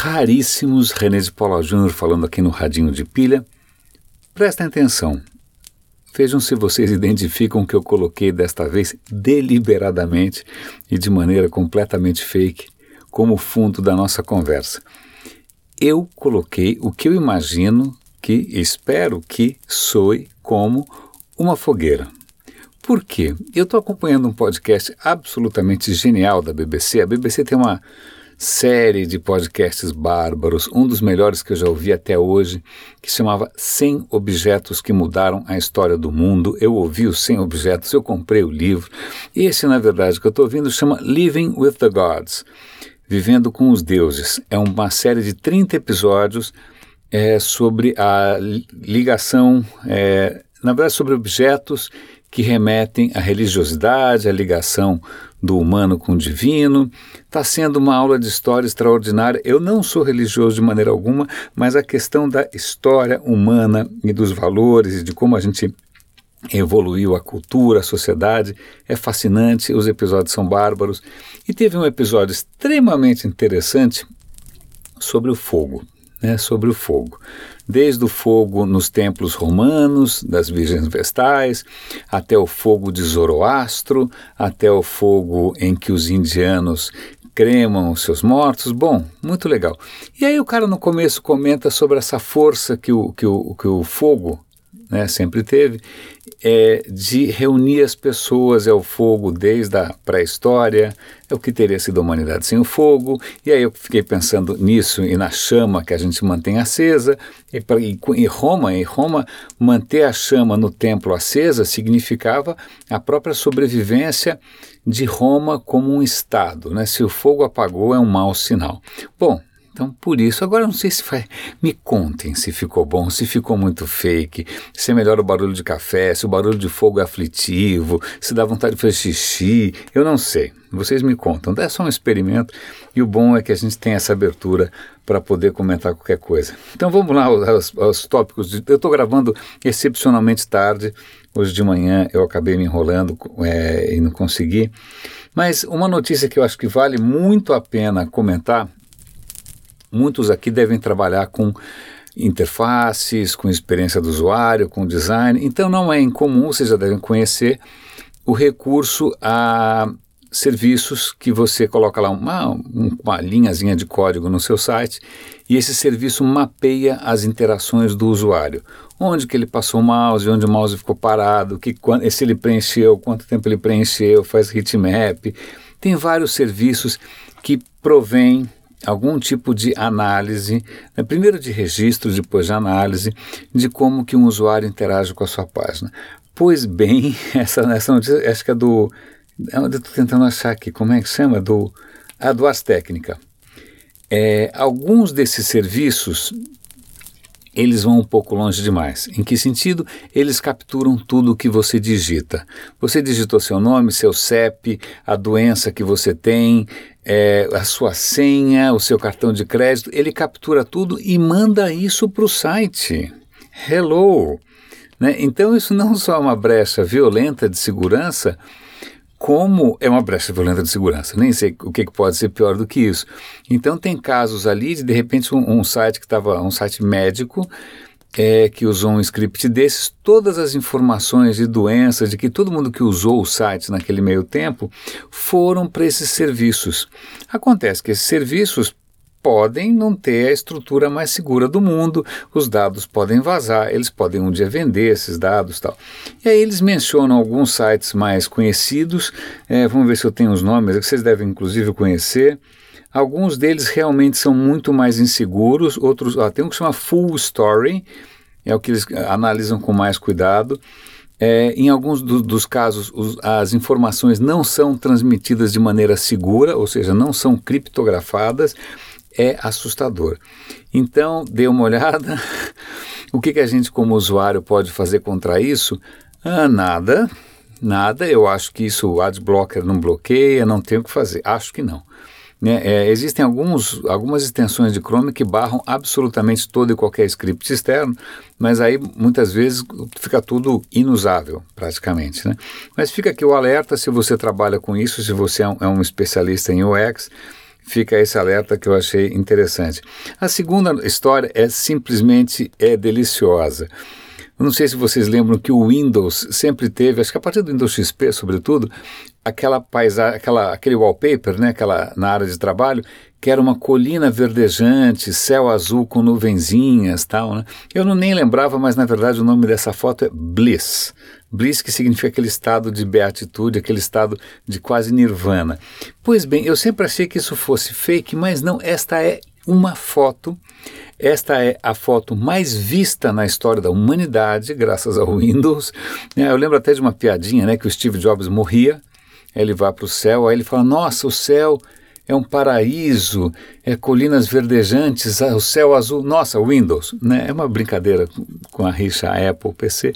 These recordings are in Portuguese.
raríssimos. René de Paula Júnior falando aqui no Radinho de Pilha. Prestem atenção. Vejam se vocês identificam o que eu coloquei desta vez deliberadamente e de maneira completamente fake como fundo da nossa conversa. Eu coloquei o que eu imagino que espero que soe como uma fogueira. Por quê? Eu estou acompanhando um podcast absolutamente genial da BBC. A BBC tem uma série de podcasts bárbaros, um dos melhores que eu já ouvi até hoje, que chamava 100 Objetos que Mudaram a História do Mundo. Eu ouvi os 100 Objetos, eu comprei o livro. Esse, na verdade, que eu estou ouvindo chama Living with the Gods Vivendo com os Deuses. É uma série de 30 episódios é, sobre a ligação, é, na verdade, sobre objetos que remetem à religiosidade, à ligação do humano com o divino. Está sendo uma aula de história extraordinária. Eu não sou religioso de maneira alguma, mas a questão da história humana e dos valores e de como a gente evoluiu a cultura, a sociedade, é fascinante, os episódios são bárbaros. E teve um episódio extremamente interessante sobre o fogo né, sobre o fogo. Desde o fogo nos templos romanos, das Virgens Vestais, até o fogo de Zoroastro, até o fogo em que os indianos cremam os seus mortos. Bom, muito legal. E aí o cara no começo comenta sobre essa força que o, que o, que o fogo né, sempre teve, é de reunir as pessoas, é o fogo desde a pré-história, é o que teria sido a humanidade sem o fogo, e aí eu fiquei pensando nisso e na chama que a gente mantém acesa, e, e, Roma, em Roma, manter a chama no templo acesa significava a própria sobrevivência de Roma como um estado, né? se o fogo apagou é um mau sinal. Bom, então, por isso, agora não sei se vai. Me contem se ficou bom, se ficou muito fake, se é melhor o barulho de café, se o barulho de fogo é aflitivo, se dá vontade de fazer xixi. Eu não sei. Vocês me contam. É só um experimento e o bom é que a gente tem essa abertura para poder comentar qualquer coisa. Então vamos lá aos, aos tópicos. De, eu estou gravando excepcionalmente tarde. Hoje de manhã eu acabei me enrolando é, e não consegui. Mas uma notícia que eu acho que vale muito a pena comentar Muitos aqui devem trabalhar com interfaces, com experiência do usuário, com design. Então não é incomum, vocês já devem conhecer o recurso a serviços que você coloca lá uma, uma linhazinha de código no seu site e esse serviço mapeia as interações do usuário. Onde que ele passou o mouse, onde o mouse ficou parado, que, se ele preencheu, quanto tempo ele preencheu, faz heatmap. Tem vários serviços que provém algum tipo de análise, né, primeiro de registro, depois de análise, de como que um usuário interage com a sua página. Pois bem, essa, essa notícia, acho que é do. Eu estou tentando achar aqui, como é que chama? Do, a do Ars Técnica. É, alguns desses serviços eles vão um pouco longe demais. Em que sentido? Eles capturam tudo o que você digita. Você digitou seu nome, seu CEP, a doença que você tem, é, a sua senha, o seu cartão de crédito, ele captura tudo e manda isso para o site. Hello! Né? Então, isso não só é uma brecha violenta de segurança, como é uma brecha violenta de segurança. Nem sei o que, pode ser pior do que isso. Então, tem casos ali de, de repente, um, um site que estava, um site médico, é, que usou um script desses, todas as informações de doenças, de que todo mundo que usou o site naquele meio tempo, foram para esses serviços. Acontece que esses serviços podem não ter a estrutura mais segura do mundo, os dados podem vazar, eles podem um dia vender esses dados tal. E aí eles mencionam alguns sites mais conhecidos, é, vamos ver se eu tenho os nomes, que vocês devem inclusive conhecer, Alguns deles realmente são muito mais inseguros, outros, ó, tem um que chama Full Story, é o que eles analisam com mais cuidado. É, em alguns do, dos casos, os, as informações não são transmitidas de maneira segura, ou seja, não são criptografadas, é assustador. Então, dê uma olhada. o que, que a gente, como usuário, pode fazer contra isso? Ah, nada, nada. Eu acho que isso o Adblocker não bloqueia, não tem o que fazer. Acho que não. Né? É, existem alguns, algumas extensões de Chrome que barram absolutamente todo e qualquer script externo, mas aí muitas vezes fica tudo inusável, praticamente. Né? Mas fica aqui o alerta se você trabalha com isso, se você é um, é um especialista em UX, fica esse alerta que eu achei interessante. A segunda história é simplesmente é deliciosa. Eu não sei se vocês lembram que o Windows sempre teve, acho que a partir do Windows XP, sobretudo, aquela paisagem, aquela, aquele wallpaper, né, aquela, na área de trabalho, que era uma colina verdejante, céu azul com nuvenzinhas, tal, né? Eu não nem lembrava, mas na verdade o nome dessa foto é Bliss. Bliss que significa aquele estado de beatitude, aquele estado de quase nirvana. Pois bem, eu sempre achei que isso fosse fake, mas não, esta é uma foto esta é a foto mais vista na história da humanidade, graças ao Windows. É, eu lembro até de uma piadinha, né, que o Steve Jobs morria, ele vai para o céu, aí ele fala: Nossa, o céu é um paraíso, é colinas verdejantes, o céu azul. Nossa, Windows, né? É uma brincadeira com a rixa Apple PC.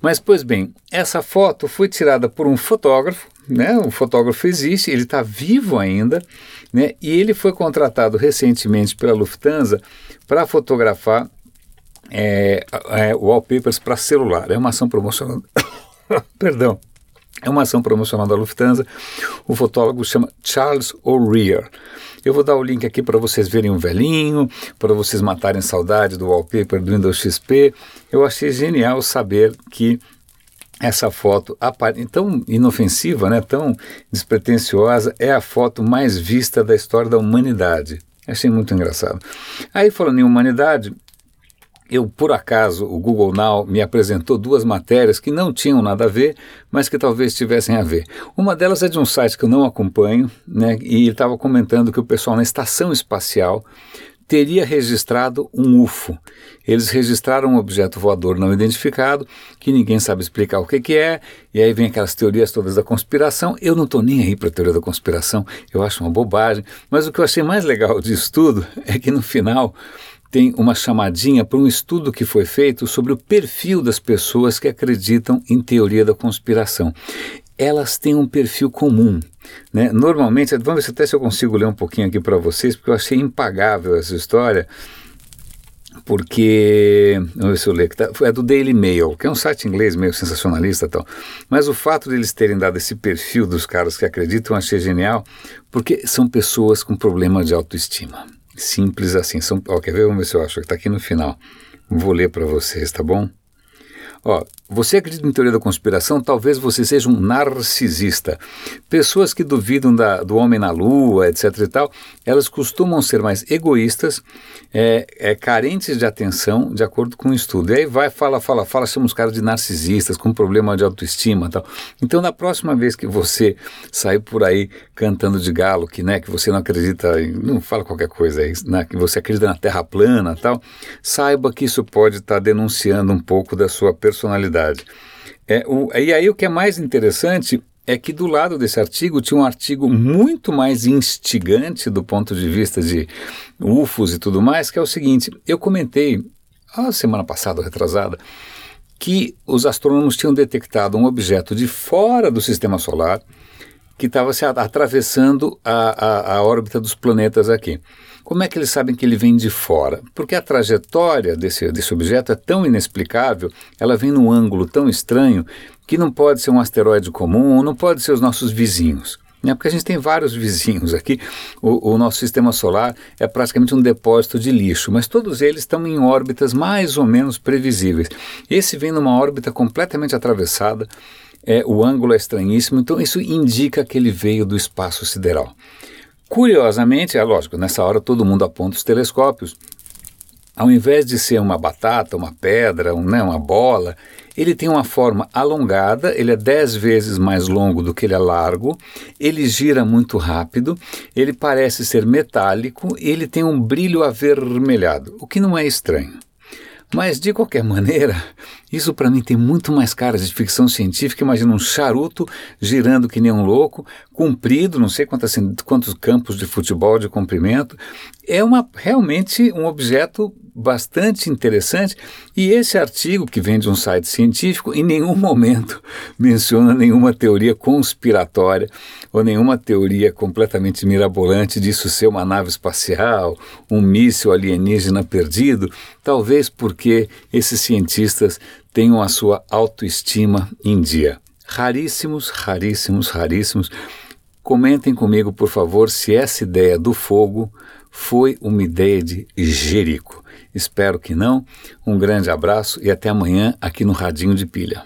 Mas, pois bem, essa foto foi tirada por um fotógrafo, né? O fotógrafo existe, ele está vivo ainda, né? E ele foi contratado recentemente pela Lufthansa para fotografar é, é, wallpapers para celular. É uma ação promocional. Perdão. É uma ação promocional da Lufthansa. O fotólogo chama Charles O'Rear. Eu vou dar o link aqui para vocês verem um velhinho, para vocês matarem saudade do wallpaper do Windows XP. Eu achei genial saber que essa foto tão inofensiva, né, tão despretensiosa, é a foto mais vista da história da humanidade. Achei muito engraçado. Aí, falando em humanidade, eu, por acaso, o Google Now me apresentou duas matérias que não tinham nada a ver, mas que talvez tivessem a ver. Uma delas é de um site que eu não acompanho, né, e ele estava comentando que o pessoal na estação espacial teria registrado um UFO. Eles registraram um objeto voador não identificado, que ninguém sabe explicar o que, que é, e aí vem aquelas teorias todas da conspiração. Eu não estou nem aí para a teoria da conspiração, eu acho uma bobagem, mas o que eu achei mais legal disso tudo é que no final tem uma chamadinha para um estudo que foi feito sobre o perfil das pessoas que acreditam em teoria da conspiração. Elas têm um perfil comum. Né? Normalmente, vamos ver até se eu consigo ler um pouquinho aqui para vocês, porque eu achei impagável essa história porque, vamos ver se eu leio, tá, é do Daily Mail, que é um site inglês meio sensacionalista e tal, mas o fato de eles terem dado esse perfil dos caras que acreditam, eu achei genial, porque são pessoas com problema de autoestima. Simples assim. São, ó, quer ver? Vamos ver se eu acho que está aqui no final. Vou ler para vocês, tá bom? Ó, você acredita em teoria da conspiração? Talvez você seja um narcisista. Pessoas que duvidam da, do homem na lua, etc e tal, elas costumam ser mais egoístas, é, é, carentes de atenção, de acordo com o estudo. E aí vai, fala, fala, fala, chamamos caras de narcisistas, com problema de autoestima tal. Então, na próxima vez que você sair por aí cantando de galo, que, né, que você não acredita, em, não fala qualquer coisa aí, né, que você acredita na terra plana tal, saiba que isso pode estar tá denunciando um pouco da sua personalidade. É, o, e aí o que é mais interessante é que do lado desse artigo tinha um artigo muito mais instigante do ponto de vista de UFOs e tudo mais, que é o seguinte: eu comentei a semana passada, retrasada, que os astrônomos tinham detectado um objeto de fora do sistema solar que estava se atravessando a, a, a órbita dos planetas aqui. Como é que eles sabem que ele vem de fora? Porque a trajetória desse, desse objeto é tão inexplicável, ela vem num ângulo tão estranho, que não pode ser um asteroide comum, não pode ser os nossos vizinhos. Né? Porque a gente tem vários vizinhos aqui. O, o, nosso sistema solar é praticamente um depósito de lixo, mas todos eles estão em órbitas mais ou menos previsíveis. Esse vem numa órbita completamente atravessada, é, o ângulo é estranhíssimo, então isso indica que ele veio do espaço sideral. Curiosamente, é lógico, nessa hora todo mundo aponta os telescópios. Ao invés de ser uma batata, uma pedra, um, né, uma bola, ele tem uma forma alongada, ele é 10 vezes mais longo do que ele é largo, ele gira muito rápido, ele parece ser metálico e ele tem um brilho avermelhado, o que não é estranho. Mas, de qualquer maneira, isso para mim tem muito mais cara de ficção científica. Imagina um charuto girando que nem um louco, comprido, não sei quantos, quantos campos de futebol de comprimento. É uma, realmente um objeto bastante interessante. E esse artigo, que vem de um site científico, em nenhum momento menciona nenhuma teoria conspiratória ou nenhuma teoria completamente mirabolante disso ser uma nave espacial, um míssil alienígena perdido, talvez porque esses cientistas tenham a sua autoestima em dia. Raríssimos, raríssimos, raríssimos Comentem comigo, por favor, se essa ideia do fogo foi uma ideia de Jerico. Espero que não. Um grande abraço e até amanhã aqui no Radinho de Pilha.